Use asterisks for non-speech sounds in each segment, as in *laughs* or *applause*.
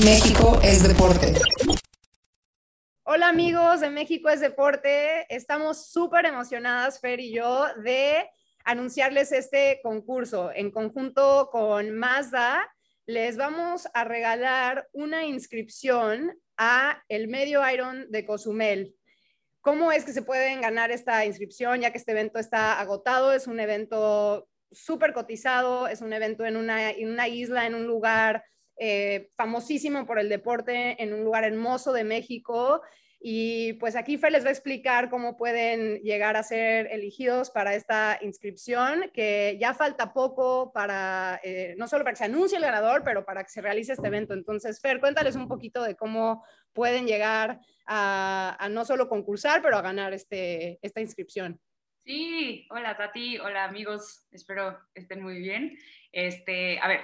México es deporte. Hola amigos de México es deporte. Estamos súper emocionadas, Fer y yo, de anunciarles este concurso en conjunto con Mazda. Les vamos a regalar una inscripción a el medio Iron de Cozumel. ¿Cómo es que se pueden ganar esta inscripción ya que este evento está agotado? Es un evento súper cotizado, es un evento en una, en una isla, en un lugar eh, famosísimo por el deporte, en un lugar hermoso de México. Y pues aquí Fer les va a explicar cómo pueden llegar a ser elegidos para esta inscripción, que ya falta poco para, eh, no solo para que se anuncie el ganador, pero para que se realice este evento. Entonces, Fer, cuéntales un poquito de cómo pueden llegar a, a no solo concursar, pero a ganar este, esta inscripción. Sí, hola Tati, hola amigos, espero estén muy bien. Este, a ver,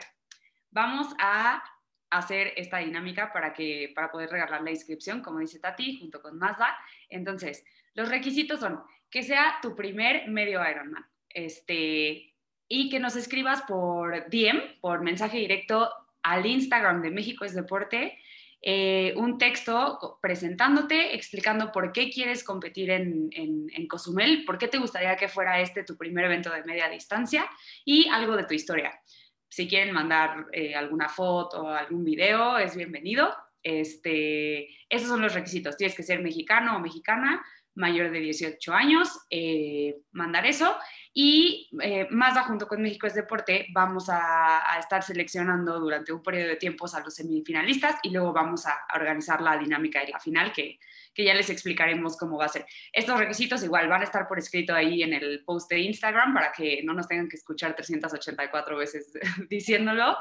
vamos a hacer esta dinámica para, que, para poder regalar la inscripción, como dice Tati, junto con Mazda. Entonces, los requisitos son que sea tu primer medio Ironman este, y que nos escribas por DM, por mensaje directo al Instagram de México es Deporte, eh, un texto presentándote, explicando por qué quieres competir en, en, Cozumel, por qué te gustaría que fuera este tu primer evento de media distancia y algo de tu historia. Si quieren mandar eh, alguna foto algún video, es bienvenido. Este, esos son los requisitos. Tienes que ser mexicano o mexicana, mayor de 18 años, eh, mandar eso. Y eh, más junto con México es Deporte, vamos a, estar seleccionando durante un periodo de tiempos a los semifinalistas y luego vamos a, organizar la dinámica de la final, que, que, ya les explicaremos cómo va a ser. Estos requisitos igual van a estar por escrito ahí en el post de Instagram para que no nos tengan que escuchar 384 veces *laughs* diciéndolo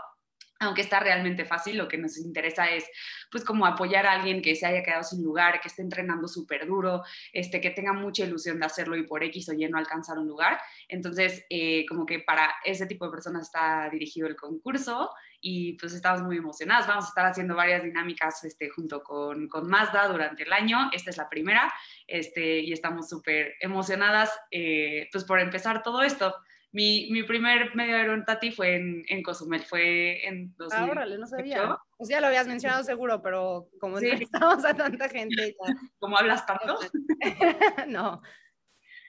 aunque está realmente fácil, lo que nos interesa es pues como apoyar a alguien que se haya quedado sin lugar, que esté entrenando súper duro, este, que tenga mucha ilusión de hacerlo y por X o Y no alcanzar un lugar. Entonces, eh, como que para ese tipo de personas está dirigido el concurso y pues estamos muy emocionadas. Vamos a estar haciendo varias dinámicas este, junto con, con Mazda durante el año. Esta es la primera este, y estamos súper emocionadas eh, pues por empezar todo esto. Mi, mi primer medio Tati fue en, en Cozumel, fue en 2008. Ah, órale, no sabía. Pues ya lo habías mencionado seguro, pero como sí. estamos a tanta gente. Ya... *laughs* ¿Cómo hablas tanto? *laughs* no.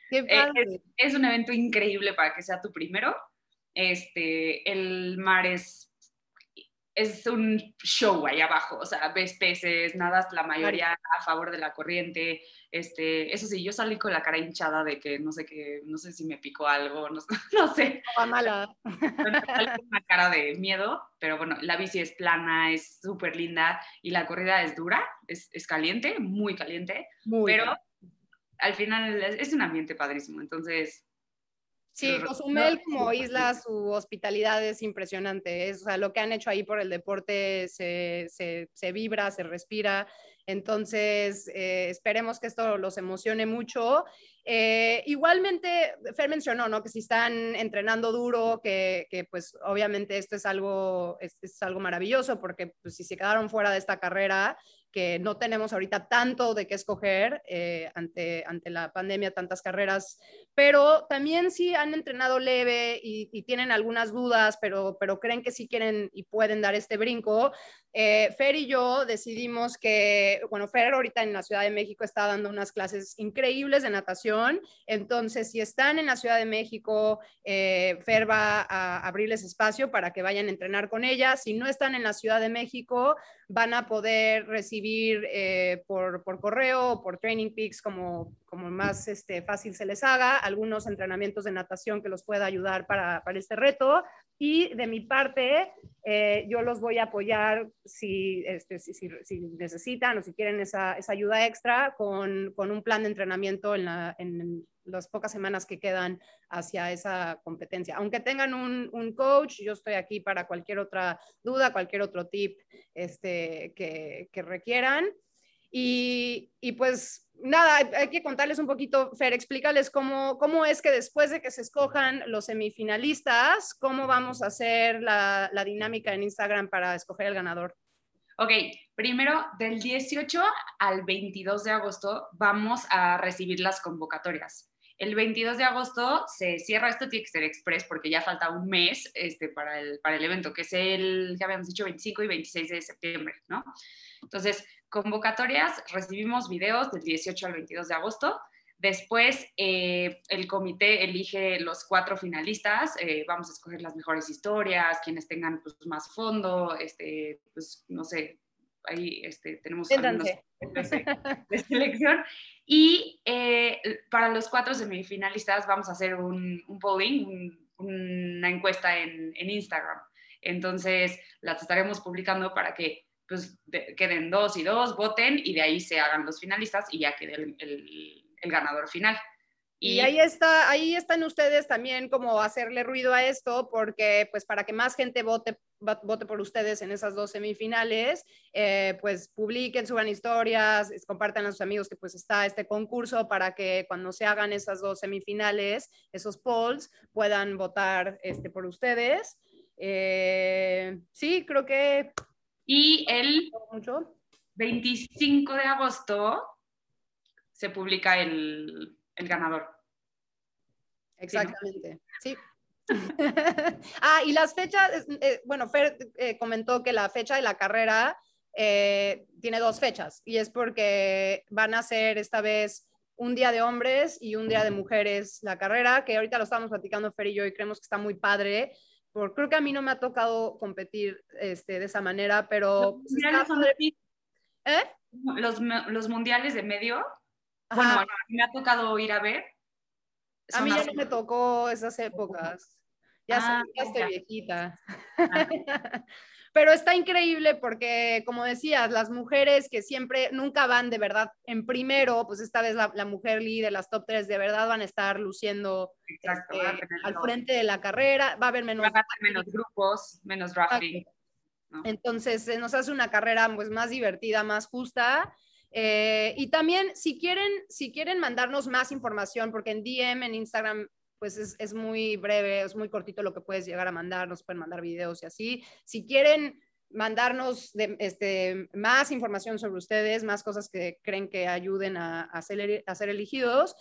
Qué eh, padre. Es, es, un evento increíble para que sea tu primero. Este, el mar es es un show ahí abajo, o sea, ves peces, nadas la mayoría a favor de la corriente, este, eso sí, yo salí con la cara hinchada de que no sé qué, no sé si me picó algo, no, *laughs* no sé. mala. Una cara de miedo, pero bueno, la bici es plana, es súper linda y la corrida es dura, es, es caliente, muy caliente, pero al final es un ambiente padrísimo, entonces Sí, Cozumel como isla, su hospitalidad es impresionante. Es, o sea, lo que han hecho ahí por el deporte se, se, se vibra, se respira. Entonces, eh, esperemos que esto los emocione mucho. Eh, igualmente, Fer mencionó, ¿no? Que si están entrenando duro, que, que pues obviamente esto es algo, es, es algo maravilloso, porque pues, si se quedaron fuera de esta carrera, que no tenemos ahorita tanto de qué escoger eh, ante, ante la pandemia, tantas carreras, pero también si han entrenado leve y, tienen algunas dudas, pero, pero creen que sí quieren y pueden dar este brinco. Eh, Fer y yo decidimos que, bueno, Fer ahorita en la Ciudad de México está dando unas clases increíbles de natación, entonces si están en la Ciudad de México, eh, Fer va a abrirles espacio para que vayan a entrenar con ella. Si no están en la Ciudad de México, van a poder recibir eh, por, correo o por Training Peaks, como, como más este, fácil se les haga, algunos entrenamientos de natación que los pueda ayudar para, para este reto. Y de mi parte, eh, yo los voy a apoyar si, este, si, si, necesitan o si quieren esa, ayuda extra con, un plan de entrenamiento en, la, en las pocas semanas que quedan hacia esa competencia. Aunque tengan un, coach, yo estoy aquí para cualquier otra duda, cualquier otro tip este, que requieran. Y, y, pues nada, hay que contarles un poquito, Fer, explícales cómo, cómo es que después de que se escojan los semifinalistas, cómo vamos a hacer la, la dinámica en Instagram para escoger el ganador. Ok, primero del 18 al 22 de agosto vamos a recibir las convocatorias El 22 de agosto se cierra, esto tiene que ser express porque ya falta un mes este, para, el, para el evento, que es el, ya habíamos dicho, 25 y 26 de septiembre, ¿no? Entonces, convocatorias, recibimos videos del 18 al 22 de agosto. Después, eh, el comité elige los cuatro finalistas. Eh, vamos a escoger las mejores historias, quienes tengan pues, más fondo, este, pues, no sé, ahí este, tenemos algunos de, selección. Y eh, para los cuatro semifinalistas vamos a hacer un, polling, una encuesta en, Instagram. Entonces las estaremos publicando para que pues, queden dos y dos, voten y de ahí se hagan los finalistas y ya quede el ganador final. Y, ahí está, ahí están ustedes también como hacerle ruido a esto, porque pues para que más gente vote, vote por ustedes en esas dos semifinales, eh, pues publiquen, suban historias, compartan a sus amigos que pues está este concurso para que cuando se hagan esas dos semifinales, esos polls, puedan votar este, por ustedes. Eh, sí, creo que... Y el 25 de agosto se publica el, el ganador. Exactamente, sí. *laughs* ah, y las fechas, eh, bueno, Fer eh, comentó que la fecha de la carrera eh, tiene dos fechas y es porque van a ser esta vez un día de hombres y un día de mujeres la carrera, que ahorita lo estamos platicando Fer y yo y creemos que está muy padre. Por, creo que a mí no me ha tocado competir este, de esa manera, pero... Los mundiales, son ¿Eh? los, los mundiales de medio bueno, a mí me ha tocado ir a ver. A mí ya no me tocó esas épocas. Ya, ah, estoy viejita. Ah. *laughs* Pero está increíble porque, como decías, las mujeres que siempre, nunca van de verdad en primero, pues esta vez la, mujer líder, las top tres, de verdad van a estar luciendo este, al frente de la carrera. Va a haber menos, menos grupos, menos drafting. Entonces, nos hace una carrera pues, más divertida, más justa eh, y también, si quieren, si quieren mandarnos más información, porque en DM, en Instagram, pues es, es, muy breve, es muy cortito lo que puedes llegar a mandar, nos pueden mandar videos y así. Si quieren mandarnos este, más información sobre ustedes, más cosas que creen que ayuden a, a ser elegidos,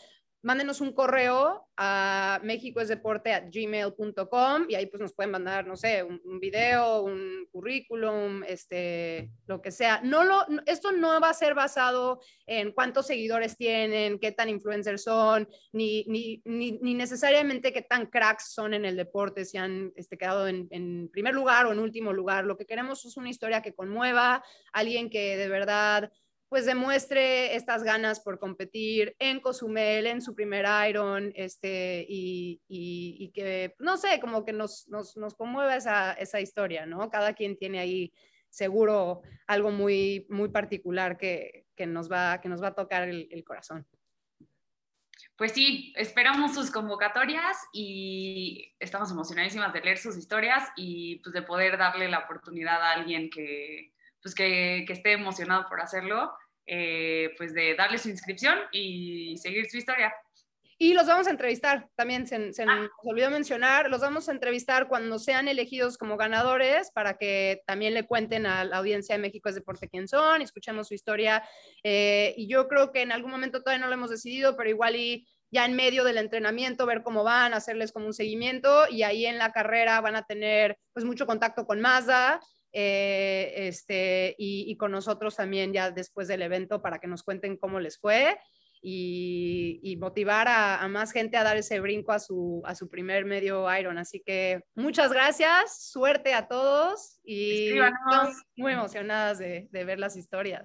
mándenos un correo a mexicoesdeporte.gmail.com y ahí pues nos pueden mandar, no sé, un, video, un currículum, este, lo que sea. No lo, esto no va a ser basado en cuántos seguidores tienen, qué tan influencers son, ni, ni, ni, necesariamente qué tan cracks son en el deporte, si han este, quedado en, en primer lugar o en último lugar. Lo que queremos es una historia que conmueva, alguien que de verdad pues demuestre estas ganas por competir en Cozumel, en su primer Iron, este, y, y, que, no sé, como que nos, nos, nos conmueva esa, esa, historia, ¿no? Cada quien tiene ahí seguro algo muy, muy particular que, que nos, va, que nos va a tocar el, el corazón. Pues sí, esperamos sus convocatorias y estamos emocionadísimas de leer sus historias y pues de poder darle la oportunidad a alguien que, pues que, que esté emocionado por hacerlo, eh, pues de darle su inscripción y seguir su historia. Y los vamos a entrevistar, también se, se ah. nos olvidó mencionar, los vamos a entrevistar cuando sean elegidos como ganadores para que también le cuenten a la audiencia de México es Deporte quién son, escuchemos su historia. Eh, y yo creo que en algún momento todavía no lo hemos decidido, pero igual y ya en medio del entrenamiento, ver cómo van, hacerles como un seguimiento y ahí en la carrera van a tener pues mucho contacto con Mazda eh, este, y, con nosotros también ya después del evento para que nos cuenten cómo les fue y, motivar a, más gente a dar ese brinco a su, a su primer medio Iron. Así que muchas gracias, suerte a todos y estamos muy emocionadas de ver las historias.